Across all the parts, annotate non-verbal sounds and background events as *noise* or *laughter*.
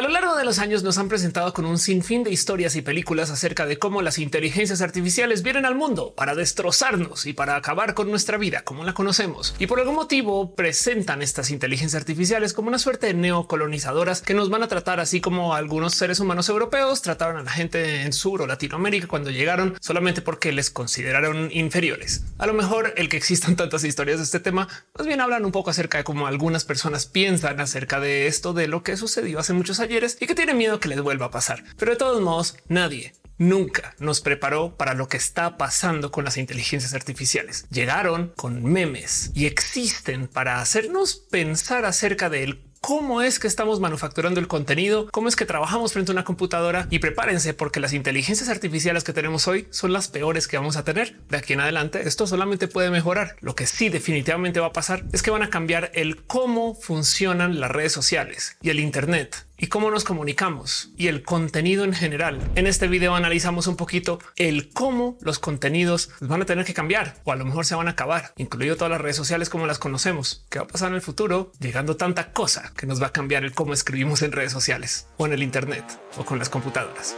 A lo largo de los años nos han presentado con un sinfín de historias y películas acerca de cómo las inteligencias artificiales vienen al mundo para destrozarnos y para acabar con nuestra vida como la conocemos. Y por algún motivo presentan estas inteligencias artificiales como una suerte de neocolonizadoras que nos van a tratar así como algunos seres humanos europeos trataron a la gente en Sur o Latinoamérica cuando llegaron solamente porque les consideraron inferiores. A lo mejor el que existan tantas historias de este tema, más bien hablan un poco acerca de cómo algunas personas piensan acerca de esto, de lo que sucedió hace muchos ayeres y que tienen miedo que les vuelva a pasar. Pero de todos modos, nadie nunca nos preparó para lo que está pasando con las inteligencias artificiales. Llegaron con memes y existen para hacernos pensar acerca del cómo es que estamos manufacturando el contenido, cómo es que trabajamos frente a una computadora y prepárense porque las inteligencias artificiales que tenemos hoy son las peores que vamos a tener de aquí en adelante. Esto solamente puede mejorar. Lo que sí definitivamente va a pasar es que van a cambiar el cómo funcionan las redes sociales y el Internet y cómo nos comunicamos y el contenido en general. En este video analizamos un poquito el cómo los contenidos van a tener que cambiar o a lo mejor se van a acabar, incluido todas las redes sociales como las conocemos. ¿Qué va a pasar en el futuro? Llegando tanta cosa que nos va a cambiar el cómo escribimos en redes sociales o en el Internet o con las computadoras.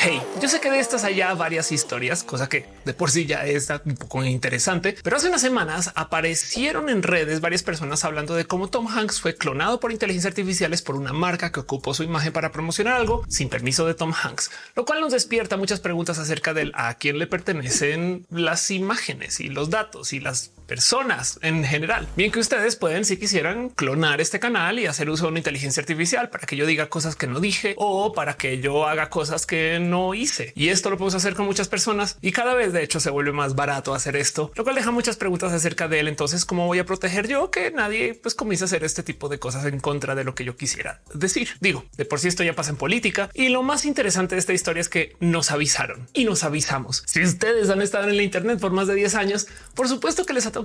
Hey, yo sé que de estas hay varias historias, cosa que de por sí ya está un poco interesante, pero hace unas semanas aparecieron en redes varias personas hablando de cómo Tom Hanks fue clonado por inteligencia artificiales por una marca que ocupó su imagen para promocionar algo sin permiso de Tom Hanks, lo cual nos despierta muchas preguntas acerca del a quién le pertenecen las imágenes y los datos y las personas en general. Bien que ustedes pueden, si quisieran, clonar este canal y hacer uso de una inteligencia artificial para que yo diga cosas que no dije o para que yo haga cosas que no hice. Y esto lo podemos hacer con muchas personas y cada vez de hecho se vuelve más barato hacer esto, lo cual deja muchas preguntas acerca de él. Entonces, ¿cómo voy a proteger yo que nadie pues comience a hacer este tipo de cosas en contra de lo que yo quisiera decir? Digo, de por sí esto ya pasa en política y lo más interesante de esta historia es que nos avisaron y nos avisamos. Si ustedes han estado en la Internet por más de 10 años, por supuesto que les ha o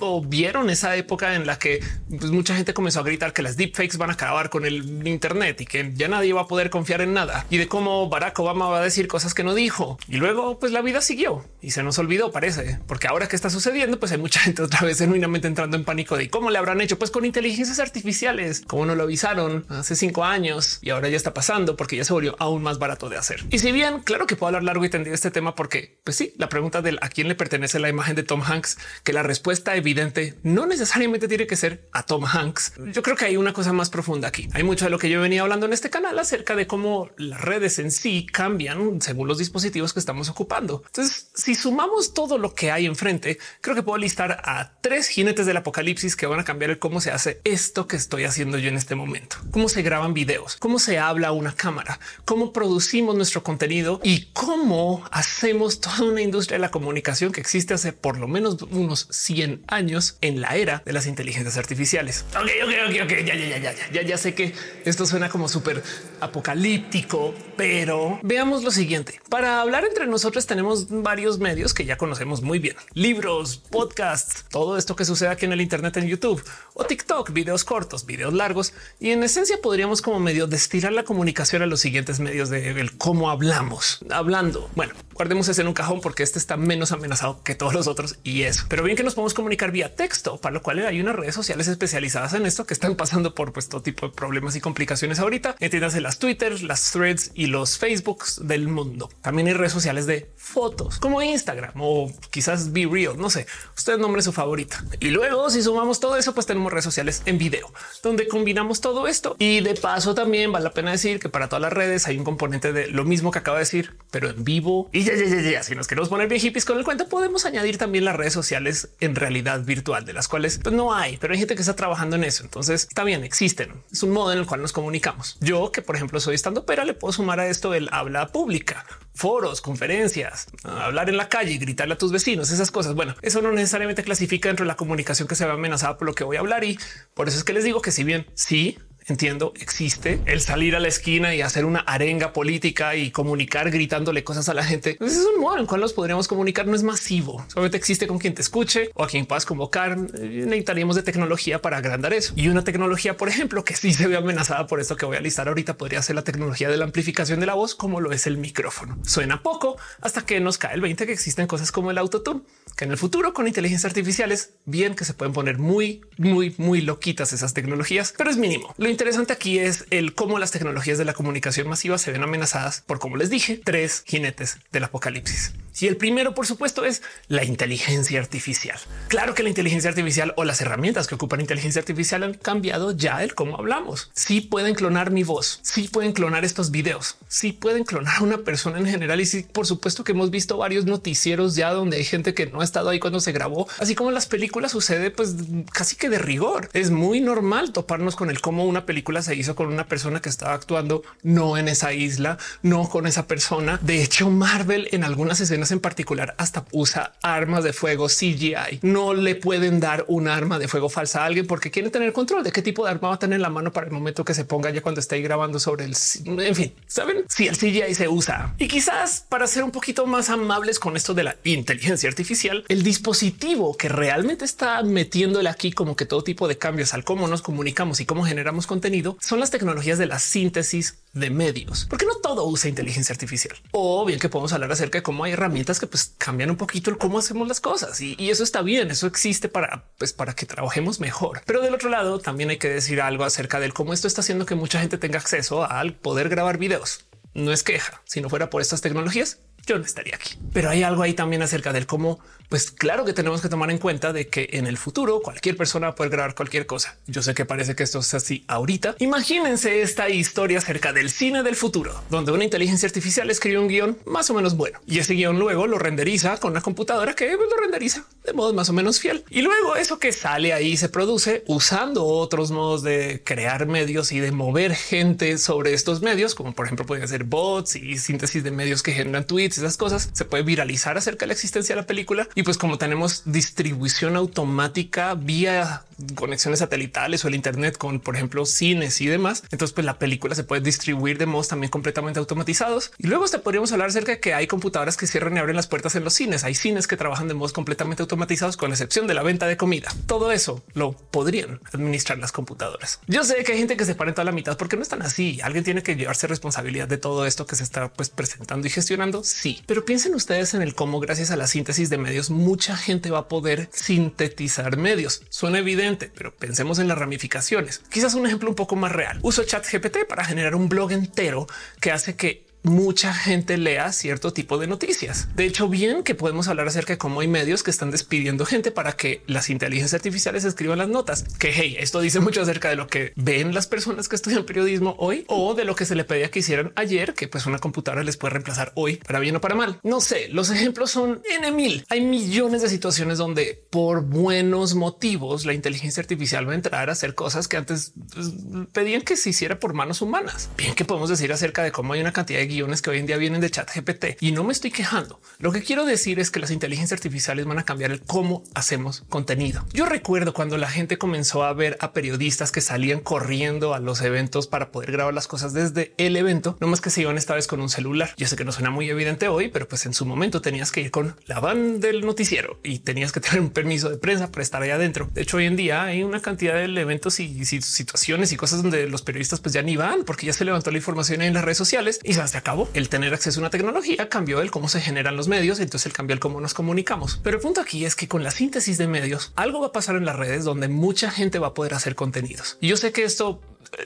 o vieron esa época en la que pues, mucha gente comenzó a gritar que las deepfakes van a acabar con el Internet y que ya nadie va a poder confiar en nada y de cómo Barack Obama va a decir cosas que no dijo. Y luego, pues la vida siguió y se nos olvidó, parece, porque ahora que está sucediendo, pues hay mucha gente otra vez genuinamente entrando en pánico de cómo le habrán hecho, pues con inteligencias artificiales, como no lo avisaron hace cinco años y ahora ya está pasando porque ya se volvió aún más barato de hacer. Y si bien, claro que puedo hablar largo y tendido este tema, porque pues sí, la pregunta del a quién le pertenece la imagen de Tom Hanks, que la respuesta evidente no necesariamente tiene que ser a Tom Hanks. Yo creo que hay una cosa más profunda aquí. Hay mucho de lo que yo venía hablando en este canal acerca de cómo las redes en sí cambian según los dispositivos que estamos ocupando. Entonces, si sumamos todo lo que hay enfrente, creo que puedo listar a tres jinetes del apocalipsis que van a cambiar el cómo se hace esto que estoy haciendo yo en este momento, cómo se graban videos, cómo se habla una cámara, cómo producimos nuestro contenido y cómo hacemos toda una industria de la comunicación que existe hace por lo menos unos 100 años en la era de las inteligencias artificiales. Ok, ok, ok, ok, ya, ya, ya, ya, ya, ya sé que esto suena como súper apocalíptico, pero veamos lo siguiente. Para hablar entre nosotros tenemos varios medios que ya conocemos muy bien. Libros, podcasts, todo esto que sucede aquí en el Internet, en YouTube o TikTok, videos cortos, videos largos. Y en esencia podríamos como medio destilar la comunicación a los siguientes medios de cómo hablamos. Hablando, bueno, guardemos ese en un cajón porque este está menos amenazado que todos los otros y eso. Pero bien que nos podemos comunicar vía texto, para lo cual hay unas redes sociales especializadas en esto que están pasando por pues, todo tipo de problemas y complicaciones ahorita. Entiéndase las Twitter, las threads y los Facebooks del mundo. También hay redes sociales de fotos como Instagram o quizás Be Real. No sé, usted nombre su favorita. Y luego si sumamos todo eso, pues tenemos redes sociales en video donde combinamos todo esto. Y de paso también vale la pena decir que para todas las redes hay un componente de lo mismo que acaba de decir, pero en vivo. Y ya, ya, ya, ya. Si nos queremos poner bien hippies con el cuento, podemos añadir también las redes sociales en realidad virtual, de las cuales pues, no hay, pero hay gente que está trabajando en eso. Entonces está bien, existen. Es un modo en el cual nos comunicamos. Yo, que por ejemplo soy estando, pero le puedo sumar a esto el habla pública, foros, conferencias, hablar en la calle gritarle a tus vecinos, esas cosas. Bueno, eso no necesariamente clasifica dentro de la comunicación que se ve amenazada por lo que voy a hablar. Y por eso es que les digo que si bien sí entiendo, existe el salir a la esquina y hacer una arenga política y comunicar gritándole cosas a la gente. Pues es un modo en el cual los podríamos comunicar. No es masivo, solamente existe con quien te escuche o a quien puedas convocar. Necesitaríamos de tecnología para agrandar eso y una tecnología, por ejemplo, que sí se ve amenazada por esto que voy a listar ahorita, podría ser la tecnología de la amplificación de la voz, como lo es el micrófono. Suena poco hasta que nos cae el 20 que existen cosas como el autotune, que en el futuro con inteligencia artificial es bien que se pueden poner muy, muy, muy loquitas esas tecnologías, pero es mínimo. Interesante aquí es el cómo las tecnologías de la comunicación masiva se ven amenazadas por, como les dije, tres jinetes del apocalipsis. Y el primero, por supuesto, es la inteligencia artificial. Claro que la inteligencia artificial o las herramientas que ocupan inteligencia artificial han cambiado ya el cómo hablamos. Sí pueden clonar mi voz, sí pueden clonar estos videos, sí pueden clonar a una persona en general. Y sí, por supuesto que hemos visto varios noticieros ya donde hay gente que no ha estado ahí cuando se grabó, así como en las películas sucede, pues casi que de rigor. Es muy normal toparnos con el cómo una película se hizo con una persona que estaba actuando no en esa isla, no con esa persona. De hecho, Marvel en algunas escenas en particular hasta usa armas de fuego CGI. No le pueden dar un arma de fuego falsa a alguien porque quieren tener control de qué tipo de arma va a tener en la mano para el momento que se ponga ya cuando esté grabando sobre el. En fin, saben si el CGI se usa y quizás para ser un poquito más amables con esto de la inteligencia artificial, el dispositivo que realmente está metiéndole aquí como que todo tipo de cambios al cómo nos comunicamos y cómo generamos contenido son las tecnologías de la síntesis de medios, porque no todo usa inteligencia artificial o bien que podemos hablar acerca de cómo hay herramientas que pues cambian un poquito el cómo hacemos las cosas y, y, eso está bien. Eso existe para, pues, para que trabajemos mejor. Pero del otro lado también hay que decir algo acerca del cómo esto está haciendo que mucha gente tenga acceso al poder grabar videos. No es queja. Si no fuera por estas tecnologías, yo no estaría aquí. Pero hay algo ahí también acerca del cómo, pues claro que tenemos que tomar en cuenta de que en el futuro cualquier persona puede grabar cualquier cosa. Yo sé que parece que esto es así ahorita. Imagínense esta historia acerca del cine del futuro, donde una inteligencia artificial escribe un guion más o menos bueno y ese guion luego lo renderiza con una computadora que lo renderiza de modo más o menos fiel. Y luego eso que sale ahí se produce usando otros modos de crear medios y de mover gente sobre estos medios, como por ejemplo pueden ser bots y síntesis de medios que generan tweets esas cosas se puede viralizar acerca de la existencia de la película. Y pues como tenemos distribución automática vía conexiones satelitales o el Internet con, por ejemplo, cines y demás, entonces pues la película se puede distribuir de modos también completamente automatizados. Y luego te podríamos hablar acerca de que hay computadoras que cierran y abren las puertas en los cines. Hay cines que trabajan de modos completamente automatizados con excepción de la venta de comida. Todo eso lo podrían administrar las computadoras. Yo sé que hay gente que se para en toda la mitad porque no están así. Alguien tiene que llevarse responsabilidad de todo esto que se está pues presentando y gestionando. Sí, pero piensen ustedes en el cómo gracias a la síntesis de medios mucha gente va a poder sintetizar medios. Suena evidente, pero pensemos en las ramificaciones. Quizás un ejemplo un poco más real. Uso chat GPT para generar un blog entero que hace que mucha gente lea cierto tipo de noticias. De hecho, bien que podemos hablar acerca de cómo hay medios que están despidiendo gente para que las inteligencias artificiales escriban las notas. Que hey, esto dice mucho acerca de lo que ven las personas que estudian periodismo hoy o de lo que se le pedía que hicieran ayer, que pues una computadora les puede reemplazar hoy para bien o para mal. No sé, los ejemplos son en mil. Hay millones de situaciones donde por buenos motivos la inteligencia artificial va a entrar a hacer cosas que antes pues, pedían que se hiciera por manos humanas. Bien que podemos decir acerca de cómo hay una cantidad de guiones que hoy en día vienen de chat GPT y no me estoy quejando. Lo que quiero decir es que las inteligencias artificiales van a cambiar el cómo hacemos contenido. Yo recuerdo cuando la gente comenzó a ver a periodistas que salían corriendo a los eventos para poder grabar las cosas desde el evento, no más que se iban esta vez con un celular. Yo sé que no suena muy evidente hoy, pero pues en su momento tenías que ir con la van del noticiero y tenías que tener un permiso de prensa para estar ahí adentro. De hecho, hoy en día hay una cantidad de eventos y, situaciones y cosas donde los periodistas pues ya ni van porque ya se levantó la información en las redes sociales y se acabó. El tener acceso a una tecnología cambió el cómo se generan los medios, entonces el cambio el cómo nos comunicamos. Pero el punto aquí es que con la síntesis de medios algo va a pasar en las redes donde mucha gente va a poder hacer contenidos. Y yo sé que esto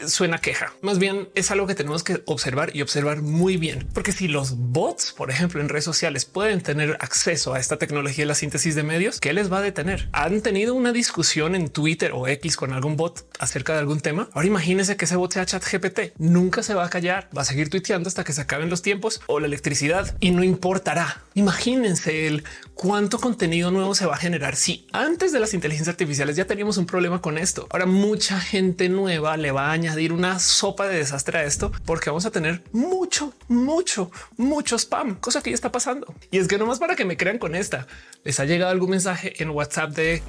suena queja. Más bien es algo que tenemos que observar y observar muy bien, porque si los bots, por ejemplo, en redes sociales pueden tener acceso a esta tecnología de la síntesis de medios, ¿qué les va a detener? Han tenido una discusión en Twitter o X con algún bot acerca de algún tema. Ahora imagínense que ese bot sea chat GPT. Nunca se va a callar, va a seguir tuiteando hasta que se acaben los tiempos o la electricidad y no importará. Imagínense el cuánto contenido nuevo se va a generar si antes de las inteligencias artificiales ya teníamos un problema con esto. Ahora mucha gente nueva le va a añadir una sopa de desastre a esto porque vamos a tener mucho, mucho, mucho spam, cosa que ya está pasando. Y es que nomás para que me crean con esta, les ha llegado algún mensaje en WhatsApp de,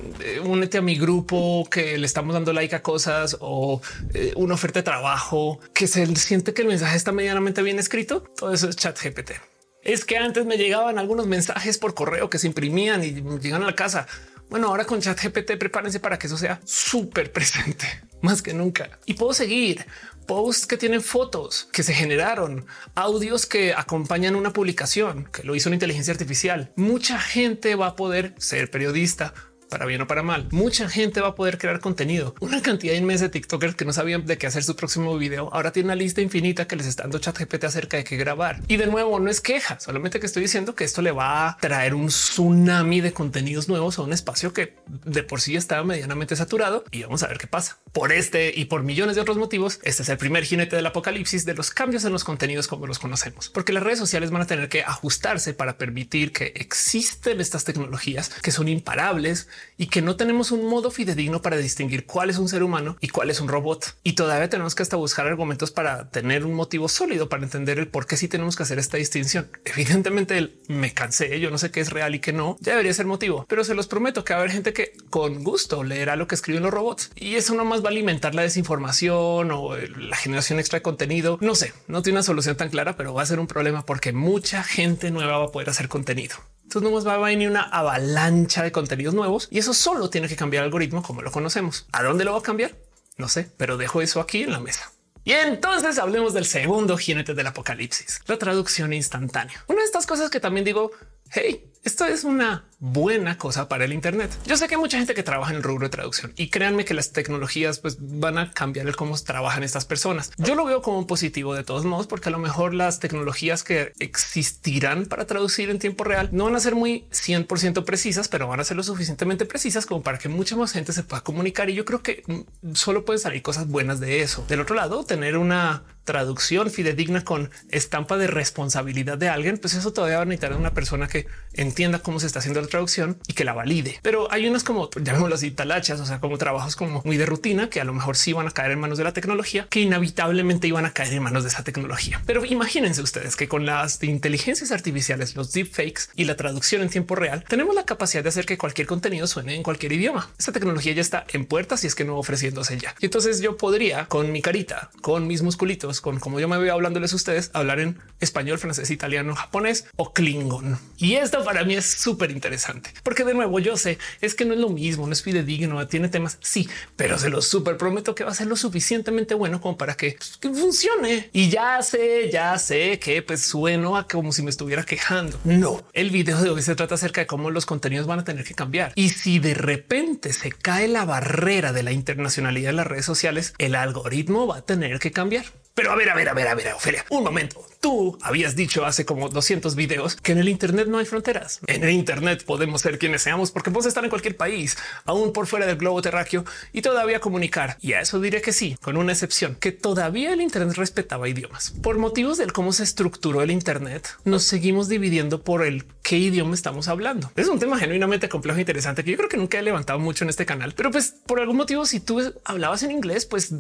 únete a mi grupo que le estamos dando like a cosas o eh, una oferta de trabajo que se siente que el mensaje está medianamente bien escrito. Todo eso es chat GPT. Es que antes me llegaban algunos mensajes por correo que se imprimían y llegan a la casa. Bueno, ahora con chat GPT prepárense para que eso sea súper presente *laughs* más que nunca. Y puedo seguir posts que tienen fotos que se generaron, audios que acompañan una publicación que lo hizo una inteligencia artificial. Mucha gente va a poder ser periodista para bien o para mal. Mucha gente va a poder crear contenido. Una cantidad inmensa de TikTokers que no sabían de qué hacer su próximo video. Ahora tiene una lista infinita que les está dando chat GPT acerca de qué grabar. Y de nuevo, no es queja, solamente que estoy diciendo que esto le va a traer un tsunami de contenidos nuevos a un espacio que de por sí estaba medianamente saturado y vamos a ver qué pasa. Por este y por millones de otros motivos, este es el primer jinete del apocalipsis de los cambios en los contenidos como los conocemos, porque las redes sociales van a tener que ajustarse para permitir que existen estas tecnologías que son imparables y que no tenemos un modo fidedigno para distinguir cuál es un ser humano y cuál es un robot. Y todavía tenemos que hasta buscar argumentos para tener un motivo sólido para entender el por qué sí tenemos que hacer esta distinción. *laughs* Evidentemente me cansé, yo no sé qué es real y qué no, ya debería ser motivo, pero se los prometo que va a haber gente que con gusto leerá lo que escriben los robots y eso no más va a alimentar la desinformación o la generación extra de contenido. No sé, no tiene una solución tan clara, pero va a ser un problema porque mucha gente nueva va a poder hacer contenido. Entonces no más va a venir una avalancha de contenidos nuevos y eso solo tiene que cambiar el algoritmo como lo conocemos. ¿A dónde lo va a cambiar? No sé, pero dejo eso aquí en la mesa. Y entonces hablemos del segundo jinete del apocalipsis, la traducción instantánea. Una de estas cosas que también digo, hey, esto es una buena cosa para el Internet. Yo sé que hay mucha gente que trabaja en el rubro de traducción y créanme que las tecnologías pues, van a cambiar el cómo trabajan estas personas. Yo lo veo como un positivo de todos modos, porque a lo mejor las tecnologías que existirán para traducir en tiempo real no van a ser muy 100% precisas, pero van a ser lo suficientemente precisas como para que mucha más gente se pueda comunicar. Y yo creo que solo pueden salir cosas buenas de eso. Del otro lado, tener una traducción fidedigna con estampa de responsabilidad de alguien, pues eso todavía va a necesitar una persona que entienda cómo se está haciendo la traducción y que la valide. Pero hay unas como llamémoslo así talachas, o sea, como trabajos como muy de rutina que a lo mejor sí van a caer en manos de la tecnología, que inevitablemente iban a caer en manos de esa tecnología. Pero imagínense ustedes que con las inteligencias artificiales, los deepfakes y la traducción en tiempo real, tenemos la capacidad de hacer que cualquier contenido suene en cualquier idioma. Esta tecnología ya está en puertas y es que no ofreciéndose ya. Y entonces yo podría con mi carita, con mis musculitos, con como yo me veo hablándoles a ustedes, hablar en español, francés, italiano, japonés o klingon. Y esto para mí es súper interesante porque de nuevo yo sé es que no es lo mismo, no es fidedigno, tiene temas. Sí, pero se lo súper prometo que va a ser lo suficientemente bueno como para que, funcione. Y ya sé, ya sé que pues sueno a como si me estuviera quejando. No, el video de hoy se trata acerca de cómo los contenidos van a tener que cambiar. Y si de repente se cae la barrera de la internacionalidad de las redes sociales, el algoritmo va a tener que cambiar. Pero a ver, a ver, a ver, a ver, Ofelia, un momento. Tú habías dicho hace como 200 videos que en el Internet no hay fronteras. En el Internet podemos ser quienes seamos porque podemos estar en cualquier país, aún por fuera del globo terráqueo y todavía comunicar. Y a eso diré que sí, con una excepción, que todavía el Internet respetaba idiomas. Por motivos del cómo se estructuró el Internet, nos seguimos dividiendo por el qué idioma estamos hablando. Es un tema genuinamente complejo e interesante que yo creo que nunca he levantado mucho en este canal, pero pues por algún motivo, si tú hablabas en inglés, pues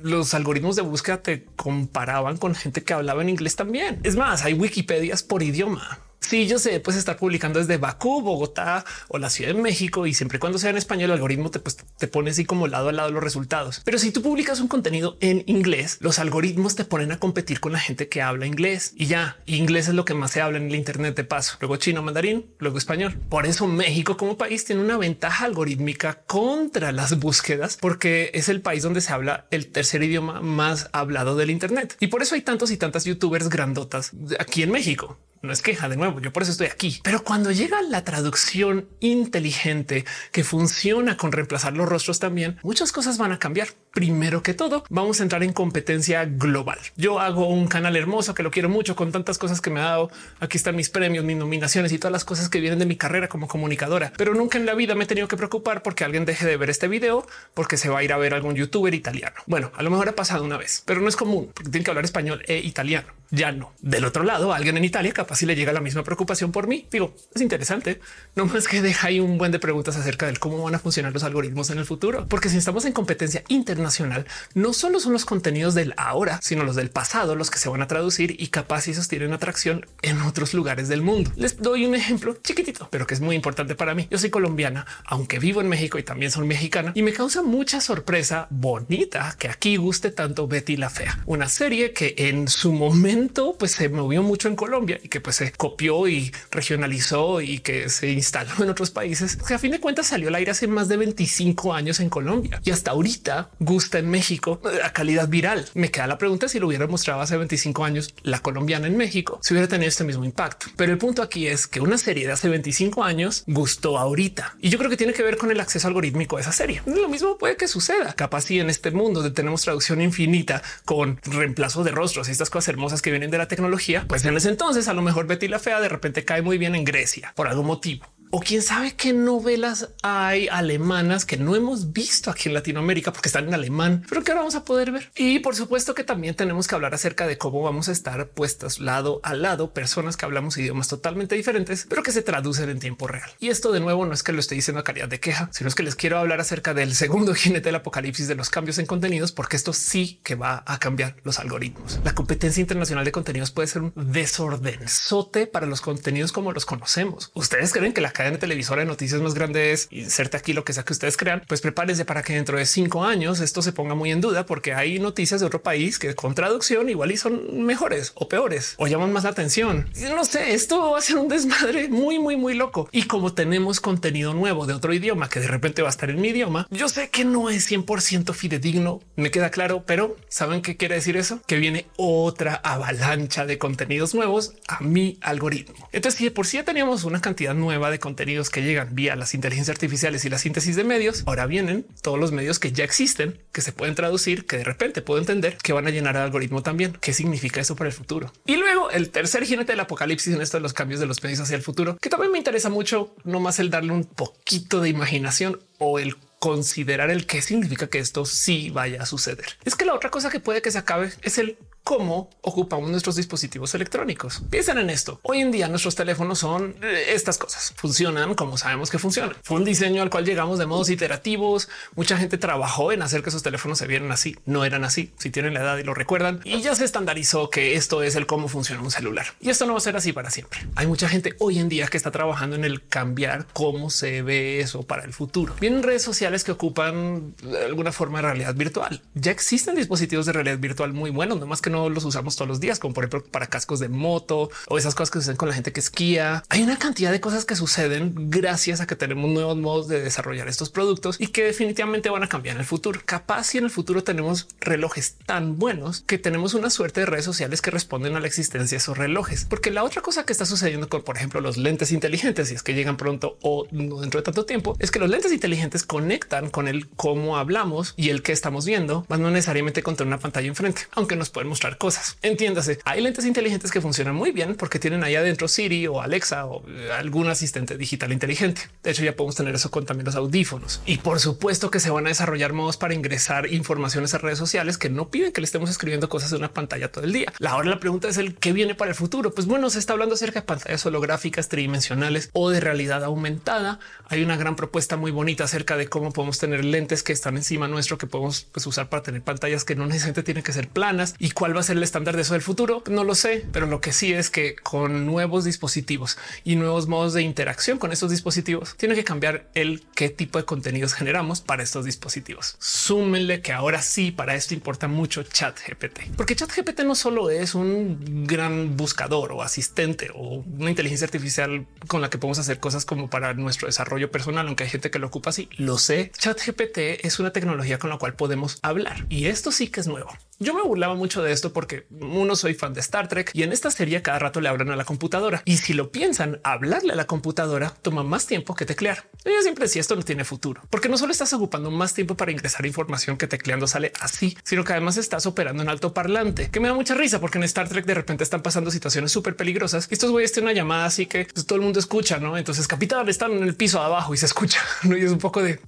los algoritmos de búsqueda te comparaban con gente que hablaba en inglés también. Es más, hay Wikipedias por idioma. Sí, yo sé, puedes estar publicando desde Bakú, Bogotá o la Ciudad de México y siempre y cuando sea en español, el algoritmo te, pues, te pone así como lado a lado los resultados. Pero si tú publicas un contenido en inglés, los algoritmos te ponen a competir con la gente que habla inglés y ya inglés es lo que más se habla en el Internet de paso. Luego chino, mandarín, luego español. Por eso México como país tiene una ventaja algorítmica contra las búsquedas porque es el país donde se habla el tercer idioma más hablado del Internet. Y por eso hay tantos y tantas youtubers grandotas aquí en México no es queja de nuevo. Yo por eso estoy aquí. Pero cuando llega la traducción inteligente que funciona con reemplazar los rostros también, muchas cosas van a cambiar. Primero que todo, vamos a entrar en competencia global. Yo hago un canal hermoso que lo quiero mucho con tantas cosas que me ha dado. Aquí están mis premios, mis nominaciones y todas las cosas que vienen de mi carrera como comunicadora. Pero nunca en la vida me he tenido que preocupar porque alguien deje de ver este video porque se va a ir a ver algún youtuber italiano. Bueno, a lo mejor ha pasado una vez, pero no es común porque tiene que hablar español e italiano. Ya no. Del otro lado, alguien en Italia capaz si le llega la misma preocupación por mí. Digo, es interesante, no más que deja ahí un buen de preguntas acerca del cómo van a funcionar los algoritmos en el futuro, porque si estamos en competencia internacional, no solo son los contenidos del ahora, sino los del pasado los que se van a traducir y capaz esos tienen atracción en otros lugares del mundo. Les doy un ejemplo chiquitito, pero que es muy importante para mí. Yo soy colombiana, aunque vivo en México y también soy mexicana y me causa mucha sorpresa bonita que aquí guste tanto Betty la Fea, una serie que en su momento pues se movió mucho en Colombia y que pues se copió y regionalizó y que se instaló en otros países, que a fin de cuentas salió al aire hace más de 25 años en Colombia y hasta ahorita gusta en México a calidad viral. Me queda la pregunta si lo hubiera mostrado hace 25 años la colombiana en México, si hubiera tenido este mismo impacto. Pero el punto aquí es que una serie de hace 25 años gustó ahorita y yo creo que tiene que ver con el acceso algorítmico de esa serie. Lo mismo puede que suceda capaz si en este mundo de tenemos traducción infinita con reemplazo de rostros y estas cosas hermosas que vienen de la tecnología, pues en ese entonces a lo mejor Betty la fea de repente cae muy bien en Grecia por algún motivo o quién sabe qué novelas hay alemanas que no hemos visto aquí en Latinoamérica porque están en alemán, pero que ahora vamos a poder ver. Y por supuesto que también tenemos que hablar acerca de cómo vamos a estar puestas lado a lado personas que hablamos idiomas totalmente diferentes, pero que se traducen en tiempo real. Y esto de nuevo no es que lo esté diciendo a calidad de queja, sino es que les quiero hablar acerca del segundo *laughs* jinete del apocalipsis de los cambios en contenidos, porque esto sí que va a cambiar los algoritmos. La competencia internacional de contenidos puede ser un desordenzote para los contenidos como los conocemos. Ustedes creen que la cadena televisora de noticias más grande es inserte aquí lo que sea que ustedes crean, pues prepárense para que dentro de cinco años esto se ponga muy en duda porque hay noticias de otro país que con traducción igual y son mejores o peores o llaman más la atención. No sé, esto va a ser un desmadre muy, muy, muy loco. Y como tenemos contenido nuevo de otro idioma que de repente va a estar en mi idioma, yo sé que no es 100% fidedigno, me queda claro, pero ¿saben qué quiere decir eso? Que viene otra avalancha de contenidos nuevos a mi algoritmo. Entonces, si de por sí ya teníamos una cantidad nueva de contenidos que llegan vía las inteligencias artificiales y la síntesis de medios, ahora vienen todos los medios que ya existen, que se pueden traducir, que de repente puedo entender que van a llenar el algoritmo también. ¿Qué significa eso para el futuro? Y luego el tercer jinete del apocalipsis en esto de los cambios de los medios hacia el futuro, que también me interesa mucho, no más el darle un poquito de imaginación o el considerar el qué significa que esto sí vaya a suceder. Es que la otra cosa que puede que se acabe es el cómo ocupamos nuestros dispositivos electrónicos. Piensen en esto. Hoy en día nuestros teléfonos son eh, estas cosas. Funcionan como sabemos que funcionan. Fue un diseño al cual llegamos de modos iterativos. Mucha gente trabajó en hacer que esos teléfonos se vieran así. No eran así. Si tienen la edad y lo recuerdan y ya se estandarizó que esto es el cómo funciona un celular y esto no va a ser así para siempre. Hay mucha gente hoy en día que está trabajando en el cambiar cómo se ve eso para el futuro. Vienen redes sociales que ocupan alguna forma de realidad virtual. Ya existen dispositivos de realidad virtual muy buenos, no más que no los usamos todos los días, como por ejemplo para cascos de moto o esas cosas que suceden con la gente que esquía. Hay una cantidad de cosas que suceden gracias a que tenemos nuevos modos de desarrollar estos productos y que definitivamente van a cambiar en el futuro. Capaz si en el futuro tenemos relojes tan buenos que tenemos una suerte de redes sociales que responden a la existencia de esos relojes. Porque la otra cosa que está sucediendo con, por ejemplo, los lentes inteligentes, y es que llegan pronto o no dentro de tanto tiempo, es que los lentes inteligentes conectan con el cómo hablamos y el que estamos viendo, más no necesariamente contra una pantalla enfrente, aunque nos pueden mostrar cosas. Entiéndase, hay lentes inteligentes que funcionan muy bien porque tienen ahí adentro Siri o Alexa o eh, algún asistente digital inteligente. De hecho, ya podemos tener eso con también los audífonos. Y por supuesto que se van a desarrollar modos para ingresar informaciones a redes sociales que no piden que le estemos escribiendo cosas de una pantalla todo el día. La hora la pregunta es el qué viene para el futuro. Pues bueno, se está hablando acerca de pantallas holográficas tridimensionales o de realidad aumentada. Hay una gran propuesta muy bonita acerca de cómo podemos tener lentes que están encima nuestro que podemos pues, usar para tener pantallas que no necesariamente tienen que ser planas y cuál va a ser el estándar de eso del futuro. No lo sé, pero lo que sí es que con nuevos dispositivos y nuevos modos de interacción con estos dispositivos, tiene que cambiar el qué tipo de contenidos generamos para estos dispositivos. Súmenle que ahora sí para esto importa mucho chat GPT, porque chat GPT no solo es un gran buscador o asistente o una inteligencia artificial con la que podemos hacer cosas como para nuestro desarrollo personal, aunque hay gente que lo ocupa así. Lo sé. Chat GPT es una tecnología con la cual podemos hablar y esto sí que es nuevo. Yo me burlaba mucho de esto porque uno soy fan de Star Trek y en esta serie cada rato le hablan a la computadora. Y si lo piensan, hablarle a la computadora toma más tiempo que teclear. Yo siempre decía esto no tiene futuro, porque no solo estás ocupando más tiempo para ingresar información que tecleando sale así, sino que además estás operando en alto parlante, que me da mucha risa porque en Star Trek de repente están pasando situaciones súper peligrosas y estos güeyes tienen una llamada así que pues, todo el mundo escucha, ¿no? Entonces capitán están en el piso abajo y se escucha, *laughs* ¿no? Y es un poco de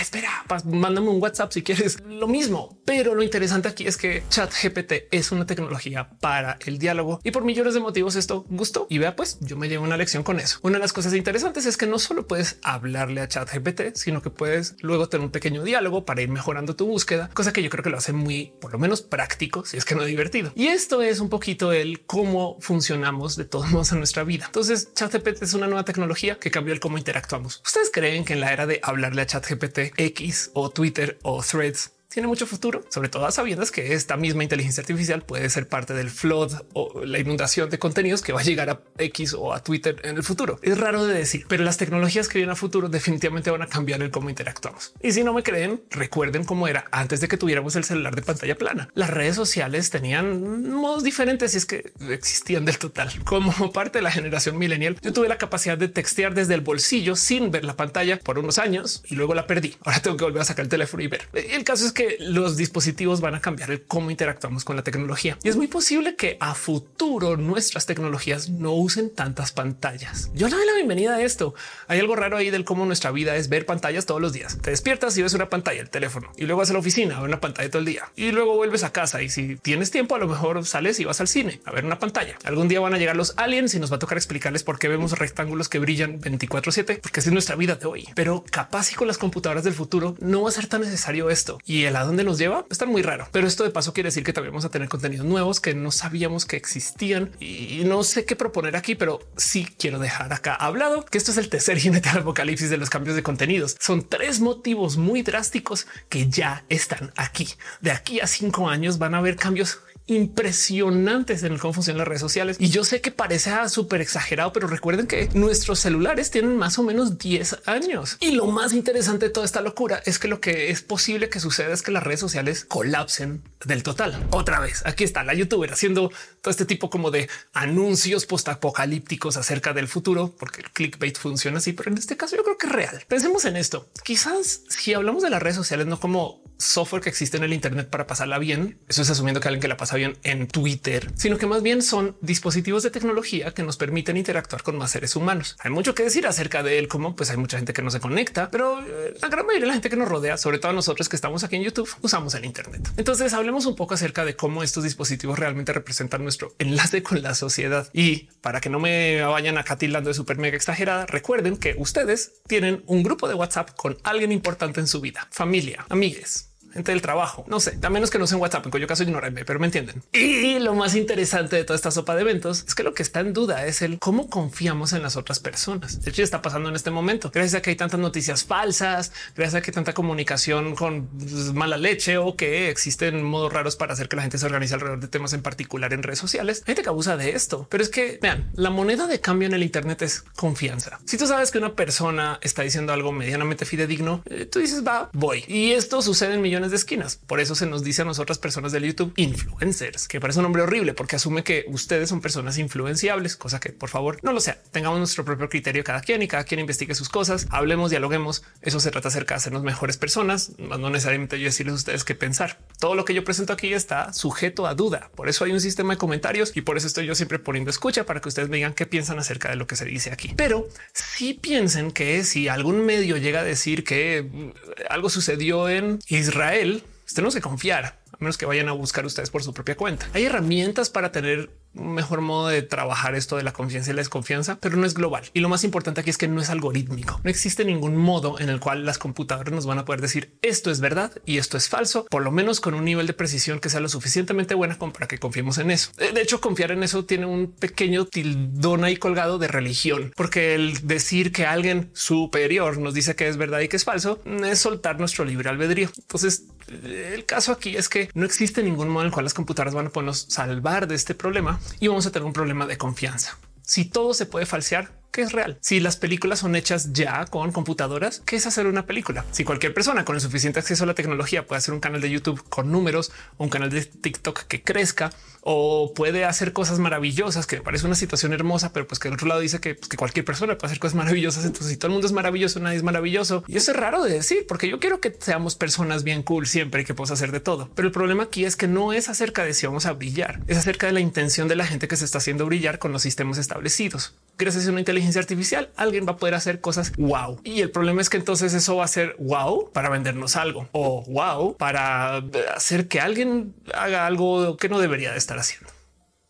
espera, mándame un WhatsApp si quieres lo mismo. Pero lo interesante aquí es que chat GPT es una tecnología para el diálogo y por millones de motivos esto gustó. Y vea, pues yo me llevo una lección con eso. Una de las cosas interesantes es que no solo puedes hablarle a chat GPT, sino que puedes luego tener un pequeño diálogo para ir mejorando tu búsqueda, cosa que yo creo que lo hace muy, por lo menos práctico, si es que no divertido. Y esto es un poquito el cómo funcionamos de todos *laughs* modos en nuestra vida. Entonces, ChatGPT es una nueva tecnología que cambió el cómo interactuamos. ¿Ustedes creen que en la era de hablarle a ChatGPT X o Twitter o Threads tiene mucho futuro, sobre todo sabiendo que esta misma inteligencia artificial puede ser parte del flood o la inundación de contenidos que va a llegar a X o a Twitter en el futuro. Es raro de decir, pero las tecnologías que vienen a futuro definitivamente van a cambiar el cómo interactuamos. Y si no me creen, recuerden cómo era antes de que tuviéramos el celular de pantalla plana. Las redes sociales tenían modos diferentes y es que existían del total. Como parte de la generación millennial, yo tuve la capacidad de textear desde el bolsillo sin ver la pantalla por unos años y luego la perdí. Ahora tengo que volver a sacar el teléfono y ver. El caso es que los dispositivos van a cambiar el cómo interactuamos con la tecnología. Y es muy posible que a futuro nuestras tecnologías no usen tantas pantallas. Yo le doy la bienvenida a esto. Hay algo raro ahí del cómo nuestra vida es ver pantallas todos los días. Te despiertas y ves una pantalla, el teléfono, y luego vas a la oficina a ver una pantalla todo el día. Y luego vuelves a casa y si tienes tiempo, a lo mejor sales y vas al cine a ver una pantalla. Algún día van a llegar los aliens y nos va a tocar explicarles por qué vemos rectángulos que brillan 24 7, porque es nuestra vida de hoy. Pero capaz y con las computadoras del futuro no va a ser tan necesario esto. El a dónde nos lleva está muy raro. Pero esto de paso quiere decir que también vamos a tener contenidos nuevos que no sabíamos que existían y no sé qué proponer aquí, pero sí quiero dejar acá hablado que esto es el tercer *laughs* jinete del apocalipsis de los cambios de contenidos. Son tres motivos muy drásticos que ya están aquí. De aquí a cinco años van a haber cambios impresionantes en el cómo funcionan las redes sociales. Y yo sé que parece súper exagerado, pero recuerden que nuestros celulares tienen más o menos 10 años. Y lo más interesante de toda esta locura es que lo que es posible que suceda es que las redes sociales colapsen del total. Otra vez, aquí está la youtuber haciendo todo este tipo como de anuncios postapocalípticos acerca del futuro, porque el clickbait funciona así, pero en este caso yo creo que es real. Pensemos en esto. Quizás si hablamos de las redes sociales, no como software que existe en el Internet para pasarla bien. Eso es asumiendo que alguien que la pasa bien en Twitter, sino que más bien son dispositivos de tecnología que nos permiten interactuar con más seres humanos. Hay mucho que decir acerca de él, como pues hay mucha gente que no se conecta, pero eh, la gran mayoría de la gente que nos rodea, sobre todo nosotros que estamos aquí en YouTube, usamos el Internet. Entonces hablemos un poco acerca de cómo estos dispositivos realmente representan nuestro enlace con la sociedad. Y para que no me vayan acá tildando de súper mega exagerada, recuerden que ustedes tienen un grupo de WhatsApp con alguien importante en su vida, familia, amigues, entre el trabajo. No sé, a menos que no sea en WhatsApp, en cuyo caso ignorenme, pero me entienden. Y lo más interesante de toda esta sopa de eventos es que lo que está en duda es el cómo confiamos en las otras personas. De hecho, está pasando en este momento. Gracias a que hay tantas noticias falsas, gracias a que hay tanta comunicación con mala leche o que existen modos raros para hacer que la gente se organice alrededor de temas en particular en redes sociales. Hay gente que abusa de esto, pero es que vean, la moneda de cambio en el Internet es confianza. Si tú sabes que una persona está diciendo algo medianamente fidedigno, eh, tú dices va, voy. Y esto sucede en millones de esquinas. Por eso se nos dice a nosotras personas del YouTube influencers, que parece un nombre horrible porque asume que ustedes son personas influenciables, cosa que por favor no lo sea. Tengamos nuestro propio criterio cada quien y cada quien investigue sus cosas. Hablemos, dialoguemos. Eso se trata acerca de hacernos mejores personas, no necesariamente yo decirles a ustedes qué pensar. Todo lo que yo presento aquí está sujeto a duda. Por eso hay un sistema de comentarios y por eso estoy yo siempre poniendo escucha para que ustedes me digan qué piensan acerca de lo que se dice aquí. Pero si piensen que si algún medio llega a decir que algo sucedió en Israel, tenemos que confiar, a menos que vayan a buscar ustedes por su propia cuenta. Hay herramientas para tener un mejor modo de trabajar esto de la confianza y la desconfianza, pero no es global. Y lo más importante aquí es que no es algorítmico. No existe ningún modo en el cual las computadoras nos van a poder decir esto es verdad y esto es falso, por lo menos con un nivel de precisión que sea lo suficientemente buena para que confiemos en eso. De hecho, confiar en eso tiene un pequeño tildón ahí colgado de religión, porque el decir que alguien superior nos dice que es verdad y que es falso es soltar nuestro libre albedrío. Entonces, el caso aquí es que no existe ningún modo en el cual las computadoras van a podernos salvar de este problema y vamos a tener un problema de confianza. Si todo se puede falsear, ¿qué es real? Si las películas son hechas ya con computadoras, ¿qué es hacer una película? Si cualquier persona con el suficiente acceso a la tecnología puede hacer un canal de YouTube con números, un canal de TikTok que crezca o puede hacer cosas maravillosas, que parece una situación hermosa, pero pues que el otro lado dice que, pues, que cualquier persona puede hacer cosas maravillosas. Entonces, si todo el mundo es maravilloso, nadie es maravilloso. Y eso es raro de decir, porque yo quiero que seamos personas bien cool siempre y que podamos hacer de todo. Pero el problema aquí es que no es acerca de si vamos a brillar, es acerca de la intención de la gente que se está haciendo brillar con los sistemas establecidos. Gracias a una inteligencia artificial, alguien va a poder hacer cosas wow. Y el problema es que entonces eso va a ser wow para vendernos algo o wow para hacer que alguien haga algo que no debería de estar haciendo.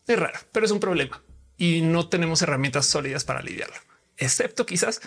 Es raro, pero es un problema y no tenemos herramientas sólidas para lidiarlo, excepto quizás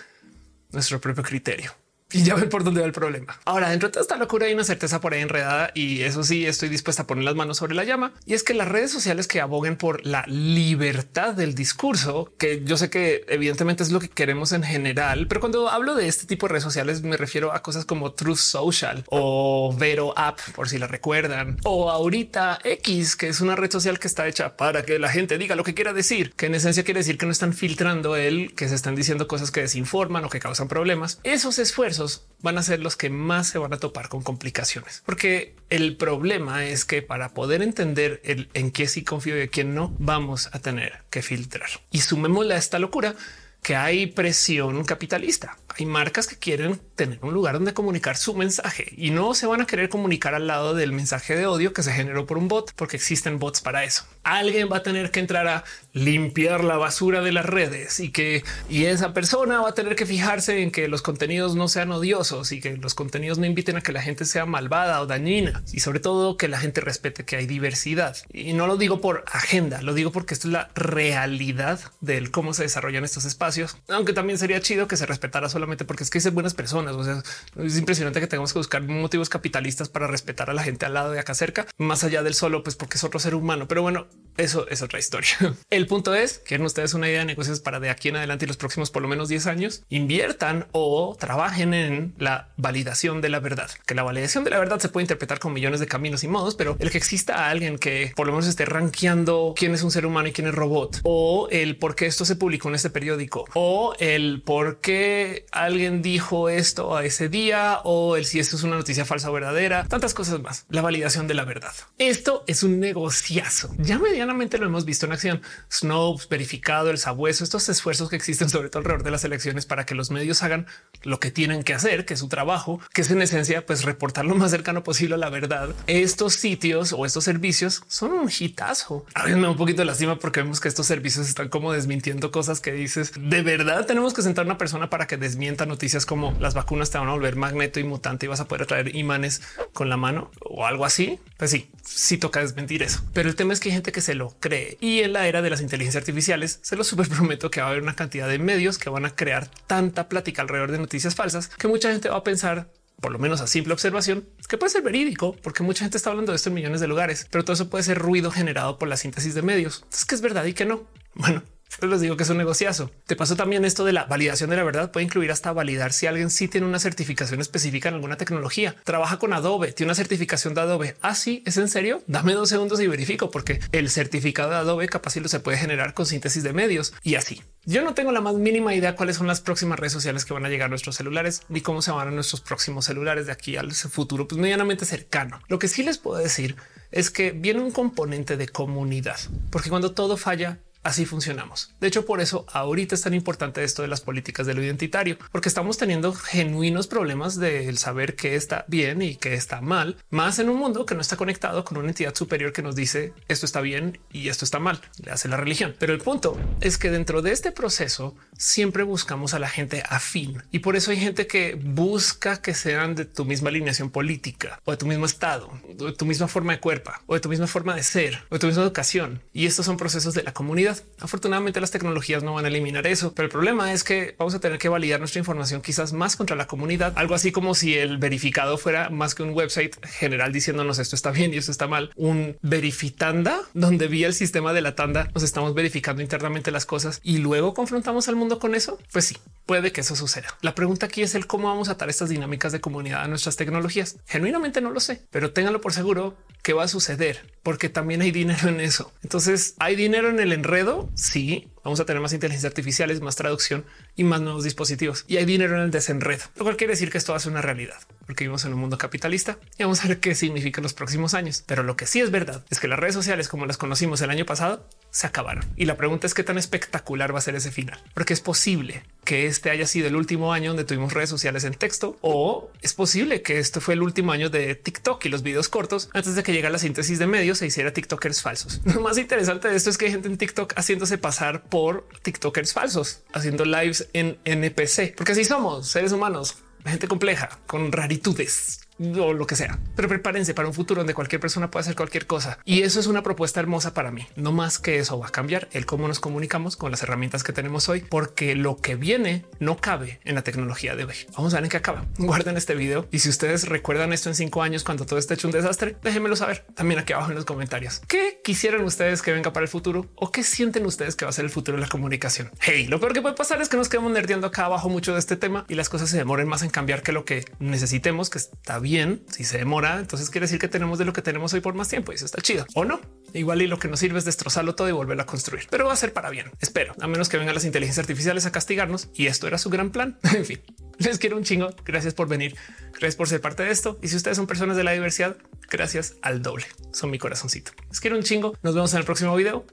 nuestro propio criterio. Y ya ven por dónde va el problema. Ahora, dentro de toda esta locura hay una certeza por ahí enredada y eso sí, estoy dispuesta a poner las manos sobre la llama. Y es que las redes sociales que aboguen por la libertad del discurso, que yo sé que evidentemente es lo que queremos en general, pero cuando hablo de este tipo de redes sociales me refiero a cosas como Truth Social o Vero App, por si la recuerdan, o ahorita X, que es una red social que está hecha para que la gente diga lo que quiera decir, que en esencia quiere decir que no están filtrando el que se están diciendo cosas que desinforman o que causan problemas. Esos esfuerzos van a ser los que más se van a topar con complicaciones, porque el problema es que para poder entender el en qué sí confío y en quién no, vamos a tener que filtrar. Y sumémosle a esta locura que hay presión capitalista. Hay marcas que quieren tener un lugar donde comunicar su mensaje y no se van a querer comunicar al lado del mensaje de odio que se generó por un bot, porque existen bots para eso. Alguien va a tener que entrar a limpiar la basura de las redes y que y esa persona va a tener que fijarse en que los contenidos no sean odiosos y que los contenidos no inviten a que la gente sea malvada o dañina y sobre todo que la gente respete que hay diversidad. Y no lo digo por agenda, lo digo porque esto es la realidad del cómo se desarrollan estos espacios, aunque también sería chido que se respetara solamente porque es que son buenas personas. O sea, es impresionante que tengamos que buscar motivos capitalistas para respetar a la gente al lado de acá cerca, más allá del solo, pues porque es otro ser humano. Pero bueno, eso es otra historia. *laughs* El punto es que ustedes una idea de negocios para de aquí en adelante y los próximos por lo menos 10 años inviertan o trabajen en la validación de la verdad, que la validación de la verdad se puede interpretar con millones de caminos y modos, pero el que exista alguien que por lo menos esté rankeando quién es un ser humano y quién es robot o el por qué esto se publicó en este periódico o el por qué alguien dijo esto a ese día o el si esto es una noticia falsa o verdadera, tantas cosas más. La validación de la verdad. Esto es un negociazo. Ya medianamente lo hemos visto en acción. Snopes, verificado, el sabueso, estos esfuerzos que existen sobre todo alrededor de las elecciones para que los medios hagan lo que tienen que hacer, que es su trabajo, que es en esencia pues reportar lo más cercano posible a la verdad. Estos sitios o estos servicios son un hitazo. A me da un poquito de lástima porque vemos que estos servicios están como desmintiendo cosas que dices de verdad tenemos que sentar a una persona para que desmienta noticias como las vacunas te van a volver magneto y mutante y vas a poder traer imanes con la mano o algo así. Pues sí, sí toca desmentir eso. Pero el tema es que hay gente que se lo cree y en la era de las inteligencias artificiales se lo super prometo que va a haber una cantidad de medios que van a crear tanta plática alrededor de noticias falsas que mucha gente va a pensar por lo menos a simple observación, que puede ser verídico, porque mucha gente está hablando de esto en millones de lugares, pero todo eso puede ser ruido generado por la síntesis de medios. Es que es verdad y que no. Bueno, les digo que es un negociazo. Te pasó también esto de la validación de la verdad. Puede incluir hasta validar si alguien sí tiene una certificación específica en alguna tecnología. Trabaja con Adobe, tiene una certificación de Adobe. Así ah, es en serio. Dame dos segundos y verifico porque el certificado de Adobe capaz lo se puede generar con síntesis de medios y así. Yo no tengo la más mínima idea cuáles son las próximas redes sociales que van a llegar a nuestros celulares ni cómo se van a nuestros próximos celulares de aquí al futuro, pues medianamente cercano. Lo que sí les puedo decir es que viene un componente de comunidad, porque cuando todo falla, Así funcionamos. De hecho, por eso ahorita es tan importante esto de las políticas de lo identitario, porque estamos teniendo genuinos problemas del saber qué está bien y qué está mal, más en un mundo que no está conectado con una entidad superior que nos dice esto está bien y esto está mal, le hace la religión. Pero el punto es que dentro de este proceso siempre buscamos a la gente afín y por eso hay gente que busca que sean de tu misma alineación política o de tu mismo estado, de tu misma forma de cuerpo o de tu misma forma de ser o de tu misma educación. Y estos son procesos de la comunidad Afortunadamente las tecnologías no van a eliminar eso, pero el problema es que vamos a tener que validar nuestra información quizás más contra la comunidad, algo así como si el verificado fuera más que un website general diciéndonos esto está bien y esto está mal, un verifitanda donde vía el sistema de la tanda nos estamos verificando internamente las cosas y luego confrontamos al mundo con eso. Pues sí, puede que eso suceda. La pregunta aquí es el cómo vamos a atar estas dinámicas de comunidad a nuestras tecnologías. Genuinamente no lo sé, pero ténganlo por seguro que va a suceder porque también hay dinero en eso. Entonces hay dinero en el enredo. Sí, vamos a tener más inteligencia artificiales, más traducción y más nuevos dispositivos. Y hay dinero en el desenredo, lo cual quiere decir que esto va a ser una realidad, porque vivimos en un mundo capitalista y vamos a ver qué significa los próximos años. Pero lo que sí es verdad es que las redes sociales como las conocimos el año pasado se acabaron. Y la pregunta es qué tan espectacular va a ser ese final, porque es posible que este haya sido el último año donde tuvimos redes sociales en texto o es posible que esto fue el último año de TikTok y los videos cortos antes de que llegara la síntesis de medios e hiciera TikTokers falsos. *laughs* Lo más interesante de esto es que hay gente en TikTok haciéndose pasar por TikTokers falsos haciendo lives en NPC, porque así somos seres humanos, gente compleja con raritudes o lo que sea. Pero prepárense para un futuro donde cualquier persona puede hacer cualquier cosa. Y eso es una propuesta hermosa para mí. No más que eso va a cambiar el cómo nos comunicamos con las herramientas que tenemos hoy, porque lo que viene no cabe en la tecnología de hoy. Vamos a ver en qué acaba. *laughs* Guarden este video y si ustedes recuerdan esto en cinco años cuando todo esté hecho un desastre, déjenmelo saber también aquí abajo en los comentarios. ¿Qué quisieran ustedes que venga para el futuro o qué sienten ustedes que va a ser el futuro de la comunicación? Hey, lo peor que puede pasar es que nos quedamos nerdeando acá abajo mucho de este tema y las cosas se demoren más en cambiar que lo que necesitemos, que está bien bien, si se demora, entonces quiere decir que tenemos de lo que tenemos hoy por más tiempo y eso está chido o no. Igual y lo que nos sirve es destrozarlo todo y volverlo a construir, pero va a ser para bien. Espero, a menos que vengan las inteligencias artificiales a castigarnos y esto era su gran plan. *laughs* en fin, les quiero un chingo. Gracias por venir. Gracias por ser parte de esto. Y si ustedes son personas de la diversidad, gracias al doble. Son mi corazoncito. Les quiero un chingo. Nos vemos en el próximo video.